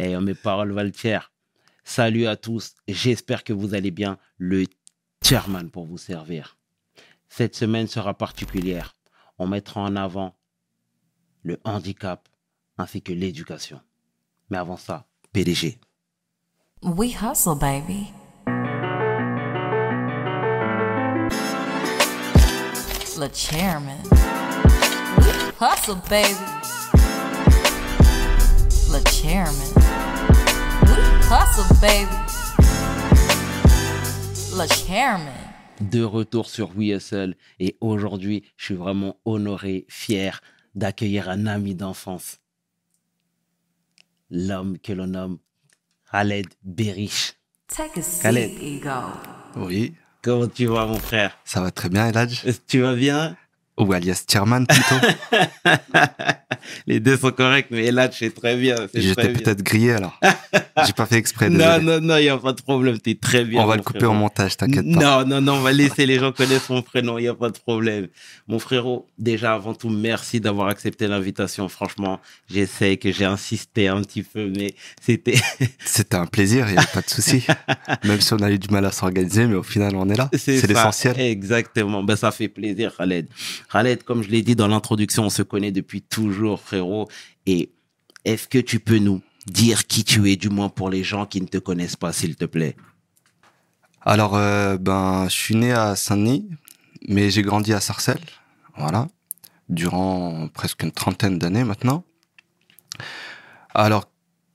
Et mes paroles valent cher. Salut à tous. J'espère que vous allez bien. Le chairman pour vous servir. Cette semaine sera particulière. On mettra en avant le handicap ainsi que l'éducation. Mais avant ça, PDG. We hustle, baby. Le chairman. We hustle, baby. Le chairman. We hustle, baby. Le chairman. De retour sur WSL et aujourd'hui, je suis vraiment honoré, fier d'accueillir un ami d'enfance. L'homme que l'on nomme Khaled Berich. Take a seat, Khaled. ego. Oui, Comment tu vas, mon frère? Ça va très bien, Eladj. Est-ce que Tu vas bien? Ou alias Chairman plutôt. Les deux sont corrects, mais là, c'est très bien. J'étais peut-être grillé alors. J'ai pas fait exprès. Non, désolé. non, non, il n'y a pas de problème. T'es très bien. On va le couper frérot. au montage, t'inquiète pas. Non, non, non, on va laisser les gens connaître mon prénom, il n'y a pas de problème. Mon frérot, déjà avant tout, merci d'avoir accepté l'invitation. Franchement, j'essaie que j'ai insisté un petit peu, mais c'était, C'était un plaisir, il n'y a pas de souci. Même si on a eu du mal à s'organiser, mais au final, on est là. C'est l'essentiel. Exactement. Ben, ça fait plaisir, Khaled. Khaled, comme je l'ai dit dans l'introduction, on se connaît depuis toujours, frérot. Et est-ce que tu peux nous dire qui tu es, du moins pour les gens qui ne te connaissent pas, s'il te plaît? Alors, euh, ben, je suis né à Saint-Denis, mais j'ai grandi à Sarcelles. Voilà. Durant presque une trentaine d'années maintenant. Alors,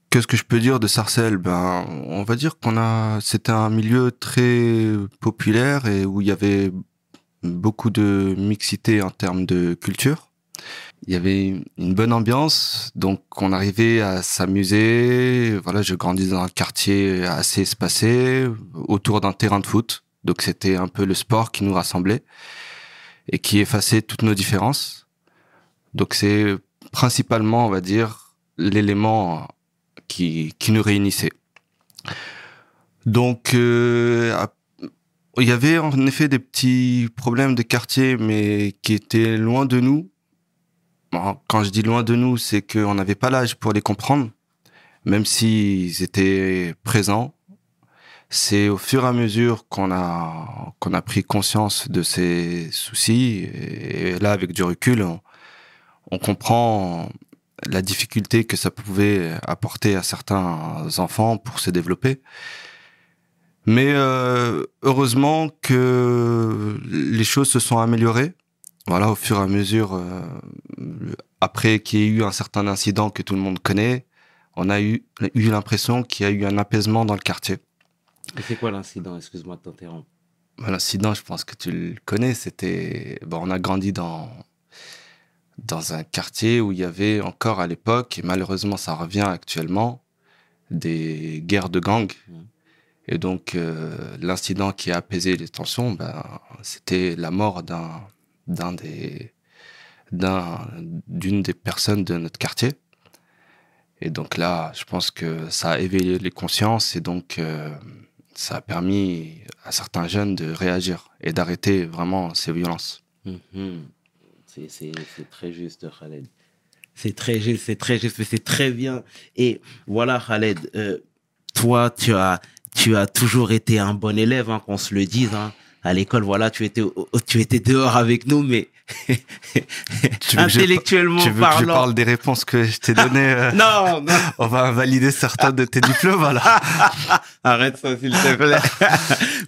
qu'est-ce que je peux dire de Sarcelles? Ben, on va dire qu'on a, c'était un milieu très populaire et où il y avait beaucoup de mixité en termes de culture. Il y avait une bonne ambiance, donc on arrivait à s'amuser. Voilà, je grandis dans un quartier assez espacé, autour d'un terrain de foot. Donc c'était un peu le sport qui nous rassemblait et qui effaçait toutes nos différences. Donc c'est principalement, on va dire, l'élément qui, qui nous réunissait. Donc euh, il y avait en effet des petits problèmes de quartier, mais qui étaient loin de nous. Quand je dis loin de nous, c'est qu'on n'avait pas l'âge pour les comprendre, même s'ils étaient présents. C'est au fur et à mesure qu'on a a pris conscience de ces soucis et là, avec du recul, on, on comprend la difficulté que ça pouvait apporter à certains enfants pour se développer. Mais euh, heureusement que les choses se sont améliorées. Voilà, au fur et à mesure, euh, après qu'il y ait eu un certain incident que tout le monde connaît, on a eu, eu l'impression qu'il y a eu un apaisement dans le quartier. Et c'est quoi l'incident? Excuse-moi de t'interrompre. Bah, L'incident, je pense que tu le connais, c'était... Bon, on a grandi dans, dans un quartier où il y avait encore à l'époque, et malheureusement ça revient actuellement, des guerres de gangs. Mhm. Et donc, euh, l'incident qui a apaisé les tensions, ben, c'était la mort d'un, d'un des, d'un, d'une des personnes de notre quartier. Et donc là, je pense que ça a éveillé les consciences et donc euh, ça a permis à certains jeunes de réagir et d'arrêter vraiment ces violences. Mhm. C'est- C'est c'est très juste, Khaled. C'est très juste, c'est très juste, mais c'est très bien. Et voilà, Khaled, euh, toi, tu as, tu as toujours été un bon élève, hein, qu'on se le dise. hein. À l'école, voilà, tu étais, tu étais dehors avec nous, mais Tu que je- intellectuellement Tu veux que je parlant. parle des réponses que je t'ai données euh, Non, non, On va invalider certains de tes diplômes, voilà. arrête ça, s'il te plaît.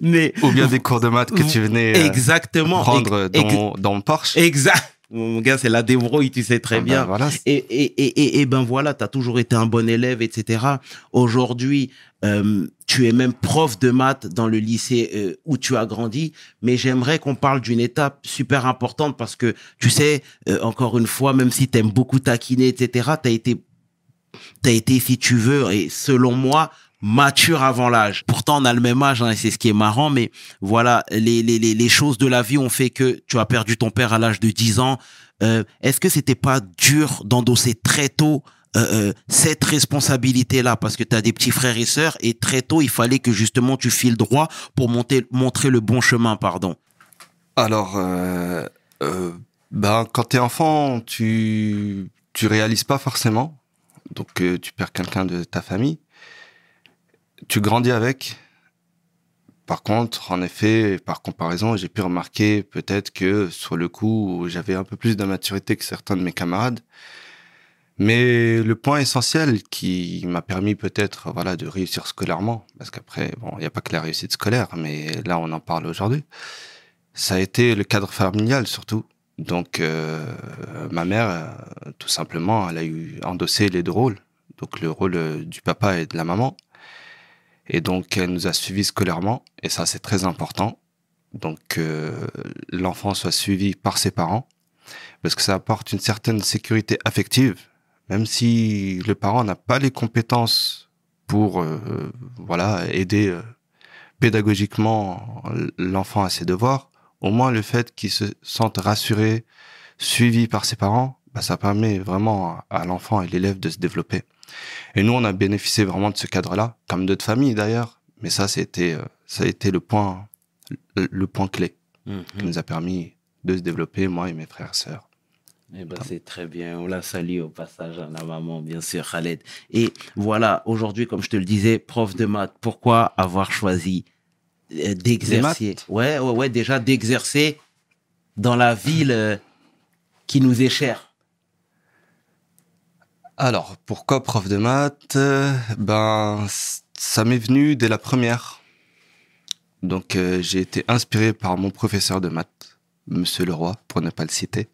mais Ou bien des cours de maths que tu venais euh, exactement. prendre ex- dans, dans mon Porsche. Exact. Mon gars, c'est la débrouille, tu sais très Ben bien. voilà. Et, et, et, et ben voilà, tu as toujours été un bon élève, etc. Aujourd'hui, euh, tu es même prof de maths dans le lycée euh, où tu as grandi, mais j'aimerais qu'on parle d'une étape super importante parce que, tu sais, euh, encore une fois, même si tu aimes beaucoup taquiner, etc., tu as été, t'as été, si tu veux, et selon moi, mature avant l'âge. Pourtant, on a le même âge, hein, et c'est ce qui est marrant, mais voilà, les, les, les, choses de la vie ont fait que tu as perdu ton père à l'âge de 10 ans. Euh, Est-ce que c'était pas dur d'endosser très tôt euh, euh, cette responsabilité-là? Parce que tu as des petits frères et sœurs et très tôt, il fallait que justement tu files droit pour monter, montrer le bon chemin, pardon. Alors, euh, euh, ben, quand t'es enfant, tu tu réalises pas forcément. Donc euh, tu perds quelqu'un de ta famille. Tu grandis avec. Par contre, en effet, par comparaison, j'ai pu remarquer peut-être que sur le coup, j'avais un peu plus de maturité que certains de mes camarades. Mais le point essentiel qui m'a permis peut-être voilà de réussir scolairement, parce qu'après bon il n'y a pas que la réussite scolaire, mais là on en parle aujourd'hui, ça a été le cadre familial surtout. Donc euh, ma mère, euh, tout simplement, elle a eu endossé les deux rôles, donc le rôle euh, du papa et de la maman, et donc elle nous a suivis scolairement, et ça c'est très important. Donc que l'enfant soit suivi par ses parents, parce que ça apporte une certaine sécurité affective même si le parent n'a pas les compétences pour euh, voilà aider euh, pédagogiquement l'enfant à ses devoirs, au moins le fait qu'il se sente rassuré, suivi par ses parents, bah, ça permet vraiment à l'enfant et l'élève de se développer. Et nous, on a bénéficié vraiment de ce cadre-là, comme d'autres familles d'ailleurs, mais ça, c'était euh, ça a été le point le, point clé Mhm. qui nous a permis de se développer, moi et mes frères et sœurs. Eh ben, c'est très bien. On la salue au passage à la maman, bien sûr, Khaled. Et voilà, aujourd'hui, comme je te le disais, prof de maths, pourquoi avoir choisi euh, d'exercer? Ouais, ouais, ouais, déjà d'exercer dans la ville euh, qui nous est chère. Alors, pourquoi prof de maths Euh, Ben, ça m'est venu dès la première. Donc, euh, j'ai été inspiré par mon professeur de maths, Monsieur Leroy, pour ne pas le citer.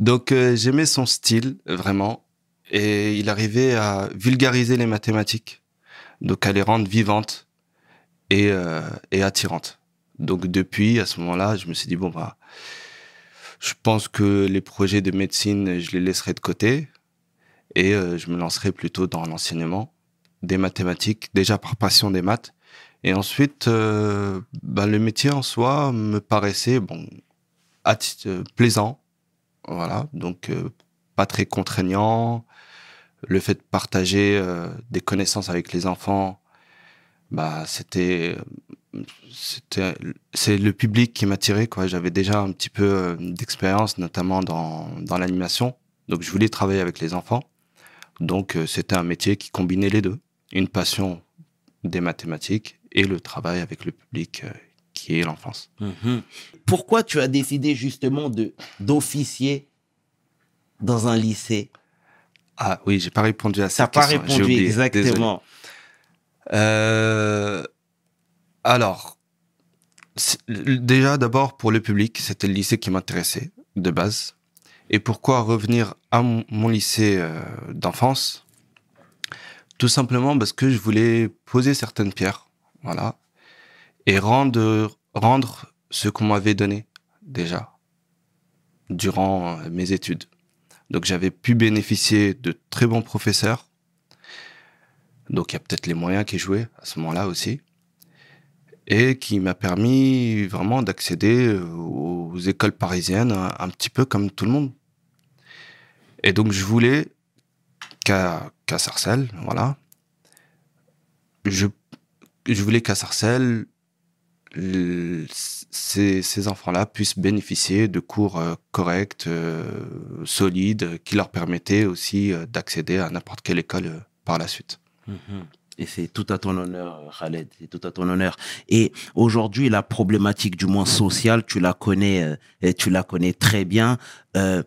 Donc, euh, j'aimais son style, vraiment, et il arrivait à vulgariser les mathématiques, donc à les rendre vivantes et, et attirantes. Donc, depuis, à ce moment-là, je me suis dit, bon, bah, je pense que les projets de médecine, je les laisserai de côté et euh, je me lancerai plutôt dans l'enseignement des mathématiques, déjà par passion des maths. Et ensuite, euh, bah, le métier en soi me paraissait bon, euh, plaisant, voilà, donc euh, pas très contraignant. Le fait de partager euh, des connaissances avec les enfants, bah c'était c'était c'est le public qui m'attirait quoi. J'avais déjà un petit peu euh, d'expérience, notamment dans dans l'animation, donc je voulais travailler avec les enfants. Donc euh, c'était un métier qui combinait les deux, une passion des mathématiques et le travail avec le public euh, qui est l'enfance. Mhm. Pourquoi tu as décidé justement de d'officier dans un lycée? Ah oui, j'ai pas répondu à Ça cette n'a pas répondu oublié, exactement. Euh, alors, déjà d'abord pour le public, c'était le lycée qui m'intéressait de base. Et pourquoi revenir à mon, lycée euh, d'enfance? Tout simplement parce que je voulais poser certaines pierres, voilà, et rendre rendre ce qu'on m'avait donné déjà durant euh, mes études. Donc j'avais pu bénéficier de très bons professeurs donc il y a peut-être les moyens qui jouaient à ce moment-là aussi. Et qui m'a permis vraiment d'accéder euh, aux écoles parisiennes un, petit peu comme tout le monde. Et donc je voulais qu'à Sarcelles, voilà, je, voulais qu'à Sarcelles, ces, enfants-là puissent bénéficier de cours euh, corrects, euh, solides, qui leur permettaient aussi d'accéder à n'importe quelle école par la suite. Mhm. Et c'est tout à ton honneur, Khaled, c'est tout à ton honneur. Et aujourd'hui, la problématique, du moins sociale, tu la connais, euh, tu la connais très bien. Euh,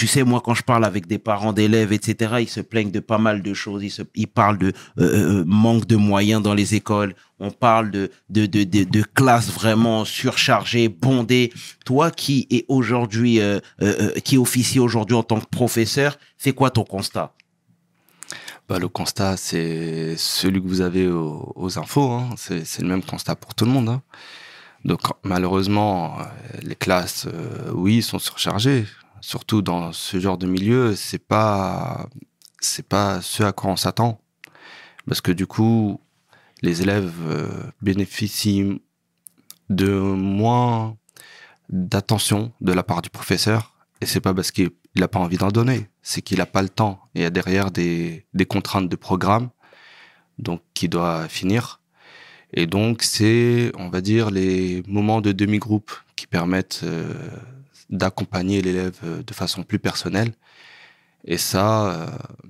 tu sais, moi, quand je parle avec des parents d'élèves, etc., ils se plaignent de pas mal de choses. Ils, parlent de euh, euh, manque de moyens dans les écoles. On parle de, de, classes vraiment surchargées, bondées. Toi qui est aujourd'hui, euh, euh, euh, qui officie aujourd'hui en tant que professeur, c'est quoi ton constat? Bah, le constat, c'est celui que vous avez aux, infos. Hein. C'est c'est le même constat pour tout le monde. hein. Donc malheureusement, euh, les classes, euh, oui, sont surchargées. Surtout dans ce genre de milieu, c'est pas c'est pas ce à quoi on s'attend, parce que du coup, les élèves euh, bénéficient de moins d'attention de la part du professeur, et c'est pas parce qu'il n'a pas envie d'en donner, c'est qu'il n'a pas le temps. Il y a derrière des, des contraintes de programme, donc qui doit finir. Et donc c'est, on va dire, les moments de demi-groupe qui permettent euh, d'accompagner l'élève euh, de façon plus personnelle Et ça,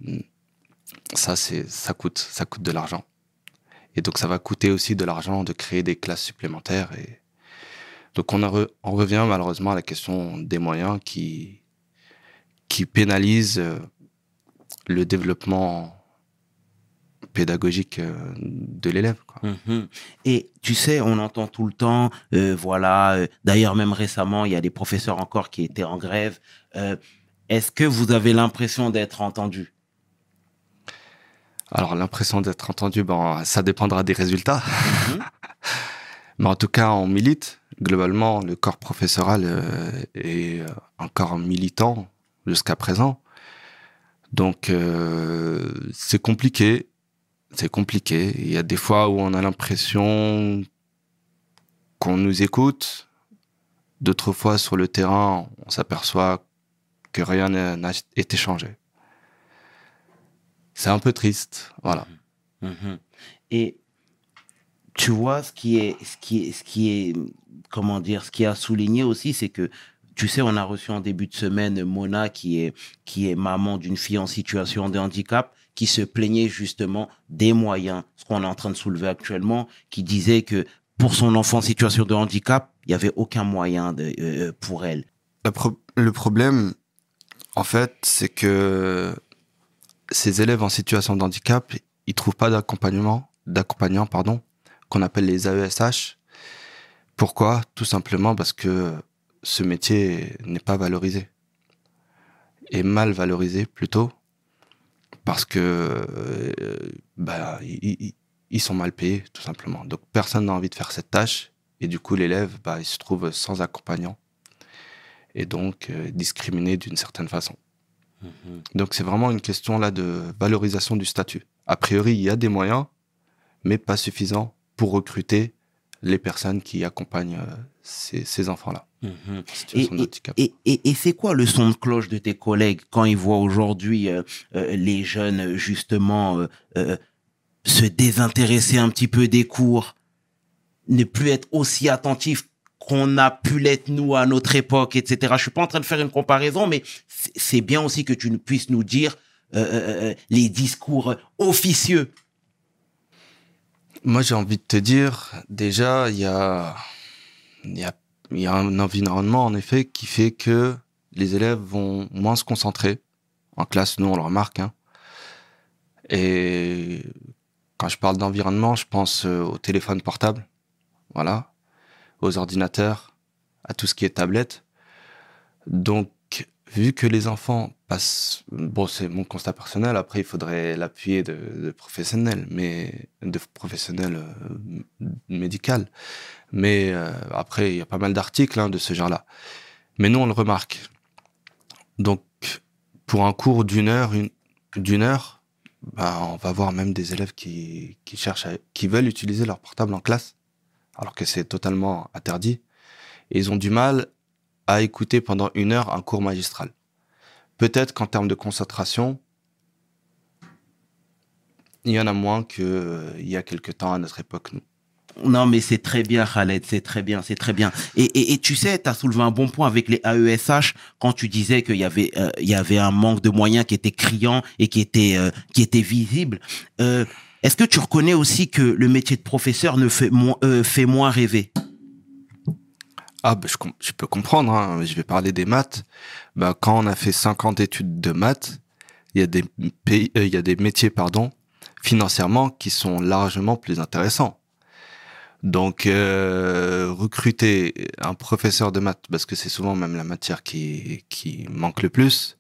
euh, ça, c'est, ça coûte, ça coûte de l'argent. Et donc, ça va coûter aussi de l'argent de créer des classes supplémentaires. Et donc, on, en re- on revient malheureusement à la question des moyens qui, qui pénalisent euh, le développement pédagogique euh, de l'élève. Mhm. Et tu sais, on entend tout le temps, euh, voilà, euh, d'ailleurs même récemment, il y a des professeurs encore qui étaient en grève. Euh, Est-ce que vous avez l'impression d'être entendu? Alors, l'impression d'être entendu, ben, ça dépendra des résultats. Mhm. Mais en tout cas, on milite. Globalement, le corps professoral euh, est euh, encore militant jusqu'à présent. Donc, euh, c'est compliqué. C'est compliqué. Il y a des fois où on a l'impression qu'on nous écoute. D'autres fois, sur le terrain, on s'aperçoit que rien n'a été changé. C'est un peu triste. Voilà. Mhm. Et tu vois, ce qui est, ce qui est, ce qui est, comment dire, ce qui a souligné aussi, c'est que, tu sais, on a reçu en début de semaine Mona, qui est, qui est maman d'une fille en situation de handicap, qui se plaignait justement des moyens, ce qu'on est en train de soulever actuellement, qui disait que pour son enfant en situation de handicap, il n'y avait aucun moyen de, euh, pour elle. Le, le problème, en fait, c'est que ces élèves en situation de handicap, ils trouvent pas d'accompagnement, d'accompagnant, pardon, qu'on appelle les AESH. Pourquoi? Tout simplement parce que ce métier n'est pas valorisé. Et mal valorisé, plutôt. Parce que, euh, bah, ils, sont mal payés, tout simplement. Donc, personne n'a envie de faire cette tâche. Et du coup, l'élève, bah, il se trouve sans accompagnant et donc euh, discriminé d'une certaine façon. Donc c'est vraiment une question là de valorisation du statut. A priori, il y a des moyens, mais pas suffisants pour recruter les personnes qui accompagnent euh, ces, ces enfants-là. Mhm. en Et, c'est quoi le son de cloche de tes collègues quand ils voient aujourd'hui euh, euh, les jeunes justement euh, se désintéresser un petit peu des cours, ne plus être aussi attentifs qu'on a pu l'être nous à notre époque, etc. Je suis pas en train de faire une comparaison, mais c'est bien aussi que tu puisses nous dire les discours officieux. Moi, j'ai envie de te dire, déjà, il y a, y, a, y a un environnement, en effet, qui fait que les élèves vont moins se concentrer. En classe, nous, on le remarque. Hein. Et quand je parle d'environnement, je pense euh, au téléphone portable, voilà, aux ordinateurs, à tout ce qui est tablette. Donc, vu que les enfants passent, bon, c'est mon constat personnel. Après, il faudrait l'appuyer de, professionnels, mais de professionnels euh, médical. Mais euh, après, il y a pas mal d'articles hein, de ce genre-là. Mais nous, on le remarque. Donc, pour un cours d'une heure, une, d'une heure, bah, on va voir même des élèves qui, qui cherchent, à- qui veulent utiliser leur portable en classe, alors que c'est totalement interdit. Et ils ont du mal à écouter pendant une heure un cours magistral. Peut-être qu'en termes de concentration, il y en a moins qu'il il y a quelque temps à notre époque, nous. Non, mais c'est très bien, Khaled, c'est très bien, c'est très bien. Et, et, tu sais, tu as soulevé un bon point avec les AESH quand tu disais qu'il y avait euh, y avait un manque de moyens qui était criant et qui était euh, qui était visible. Euh, Est-ce que tu reconnais aussi que le métier de professeur ne fait euh, fait moins rêver? Ah, bah, je, je peux comprendre, hein. je vais parler des maths. Bah, quand on a fait 50 études de maths, il y a des, pays, euh, il y a des métiers pardon, financièrement qui sont largement plus intéressants. Donc, euh, recruter un professeur de maths, parce que c'est souvent même la matière qui, qui manque le plus,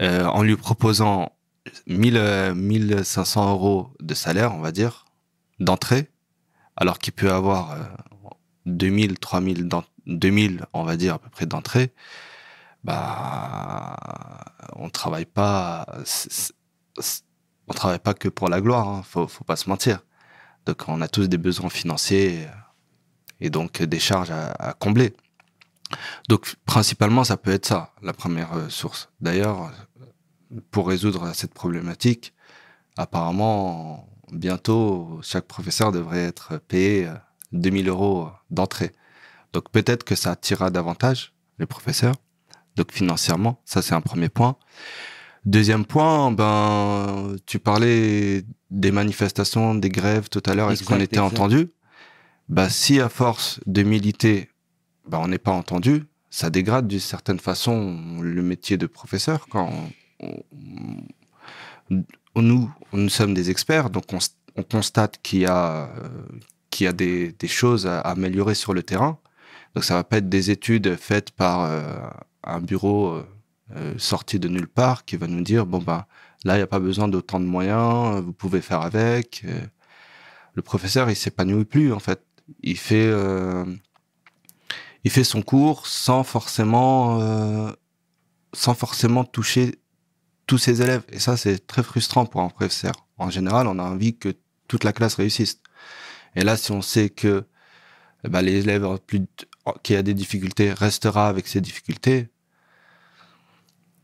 euh, en lui proposant 1000, euh, 1500 euros de salaire, on va dire, d'entrée, alors qu'il peut avoir euh, 2000, 3000, d'en- 2000, on va dire à peu près d'entrée, bah, on travaille pas, on travaille pas que pour la gloire, hein, faut, faut pas se mentir. Donc, on a tous des besoins financiers et donc des charges à, à combler. Donc, principalement, ça peut être ça, la première euh, source. D'ailleurs, pour résoudre cette problématique, apparemment, bientôt, chaque professeur devrait être payé euh, 2000 euros d'entrée. Donc, peut-être que ça attirera davantage les professeurs. Donc, financièrement, ça, c'est un premier point. Deuxième point, ben, tu parlais des manifestations, des grèves tout à l'heure. Est-ce qu'on était entendu? Bah, si à force de militer, bah, on n'est pas entendu, ça dégrade d'une certaine façon le métier de professeur. Quand on- on- nous, nous sommes des experts, donc on constate qu'il y a, euh, qu'il y a des, des choses à améliorer sur le terrain. Donc ça va pas être des études faites par euh, un bureau euh, euh, sorti de nulle part qui va nous dire bon bah là il n'y a pas besoin d'autant de moyens, euh, vous pouvez faire avec. Euh, Le professeur il s'épanouit plus en fait. Il fait il fait son cours sans forcément sans forcément toucher tous ses élèves et ça c'est très frustrant pour un professeur. En général on a envie que toute la classe réussisse. Et là si on sait que les élèves ont plus de- qui a des difficultés restera avec ses difficultés,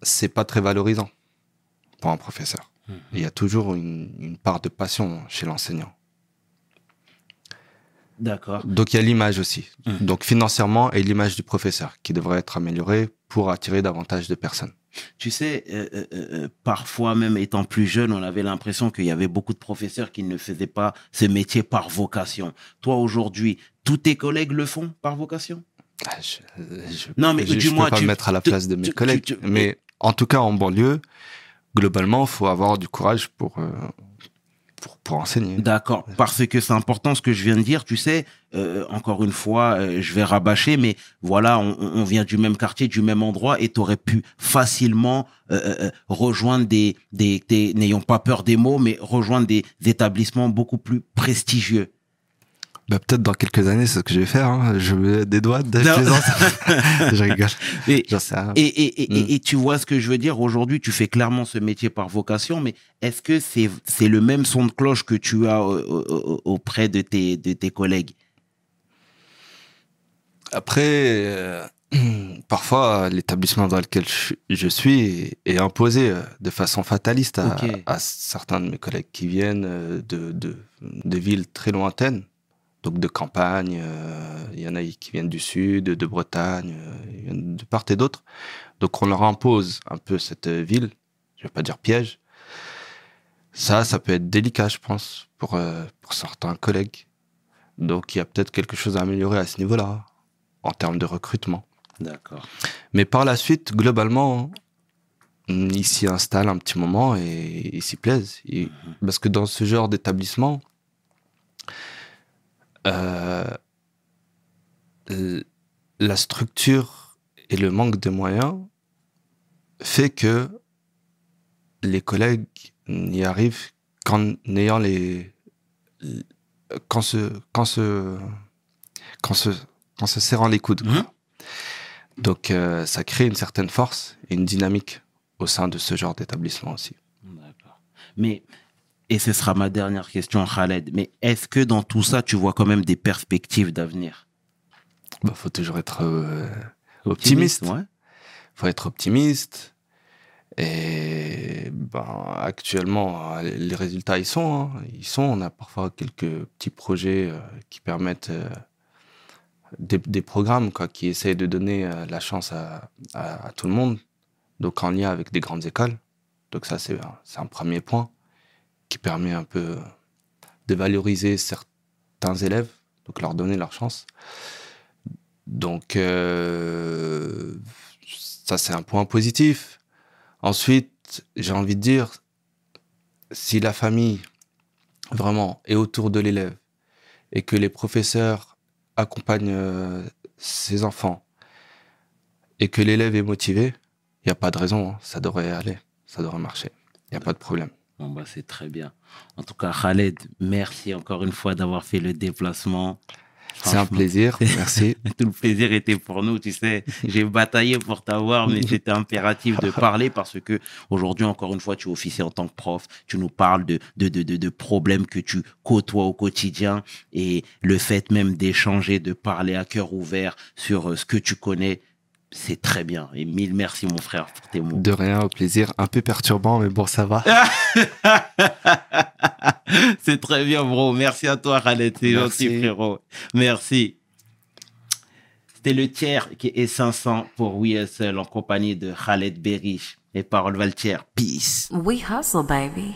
c'est pas très valorisant pour un professeur. Il y a toujours une, une part de passion chez l'enseignant. D'accord. Donc il y a l'image aussi. Mhm. Donc financièrement et l'image du professeur qui devrait être améliorée pour attirer davantage de personnes. Tu sais, euh, euh, euh, parfois même étant plus jeune, on avait l'impression qu'il y avait beaucoup de professeurs qui ne faisaient pas ce métier par vocation. Toi, aujourd'hui, tous tes collègues le font par vocation? Ah, Je, je- Non, mais je, dis-moi, peux pas tu- me mettre à la tu- place de mes tu- collègues. mais en tout cas en banlieue, globalement, faut avoir du courage pour euh, pour, pour enseigner. D'accord, parce que c'est important ce que je viens de dire. Tu sais, euh, encore une fois, euh, je vais rabâcher, mais voilà, on, vient du même quartier, du même endroit, et tu aurais pu facilement euh, rejoindre des, des, des- n'ayons pas peur des mots, mais rejoindre des établissements beaucoup plus prestigieux. Bah, peut-être dans quelques années, c'est ce que je vais faire. hein. Je mets des doigts, de Non. plaisante. je rigole. Et. Et, et, et, Mm. et- tu vois ce que je veux dire? Aujourd'hui, tu fais clairement ce métier par vocation, mais est-ce que c'est c'est le même son de cloche que tu as auprès de tes, de tes collègues? Après, euh, parfois, l'établissement dans lequel je, je suis est imposé euh, de façon fataliste à, à certains de mes collègues qui viennent euh, de, de, de villes très lointaines, donc de campagne. euh, Il y en a qui viennent du sud, de Bretagne, euh, de part et d'autre. Donc, on leur impose un peu cette ville. Je vais pas dire piège. Ça, ça peut être délicat, je pense, pour, euh, pour certains collègues. Donc, il y a peut-être quelque chose à améliorer à ce niveau-là, en termes de recrutement. D'accord. Mais par la suite, globalement, ils s'y installent un petit moment et ils s'y plaisent. Et- Parce que dans ce genre d'établissement, euh, la structure et le manque de moyens fait que les collègues n'y arrivent qu'en ayant les qu'en se qu'en se qu'en se qu'en se serrant les coudes. Mhm. Donc euh, ça crée une certaine force et une dynamique au sein de ce genre d'établissement aussi. Mais, et ce sera ma dernière question, Khaled, mais est-ce que dans tout ça, tu vois quand même des perspectives d'avenir? Bah, faut toujours être euh, optimiste. Ouais. faut être optimiste. Et ben, actuellement, les résultats, ils sont. hein. Ils sont. On a parfois quelques petits projets euh, qui permettent euh, des, des programmes quoi, qui essayent de donner euh, la chance à, à- à tout le monde. Donc, en lien avec des grandes écoles. Donc, ça, c'est un- c'est un premier point permet un peu de valoriser certains élèves, donc leur donner leur chance. Donc, euh, ça, c'est un point positif. Ensuite, j'ai envie de dire, si la famille vraiment est autour de l'élève et que les professeurs accompagnent euh, ses enfants et que l'élève est motivé, il n'y a pas de raison, hein, ça devrait aller, ça devrait marcher. Il n'y a pas de problème. Bon, bah, c'est très bien. En tout cas, Khaled, merci encore une fois d'avoir fait le déplacement. C'est un plaisir, merci. Tout le plaisir était pour nous, tu sais. J'ai bataillé pour t'avoir, mais c'était impératif de parler parce que aujourd'hui, encore une fois, tu officies en tant que prof. Tu nous parles de, de, de, de, de problèmes que tu côtoies au quotidien et le fait même d'échanger, de parler à cœur ouvert sur euh, ce que tu connais, c'est très bien. Et mille merci, mon frère, pour tes mots. De rien, au plaisir. Un peu perturbant, mais bon, ça va. c'est très bien, bro. Merci à toi, Khaled. C'est Merci. gentil, frérot. Merci. C'était le tiers qui est 500 pour We Hustle en compagnie de Khaled Berish. Les paroles Valtier. Peace. We hustle, baby.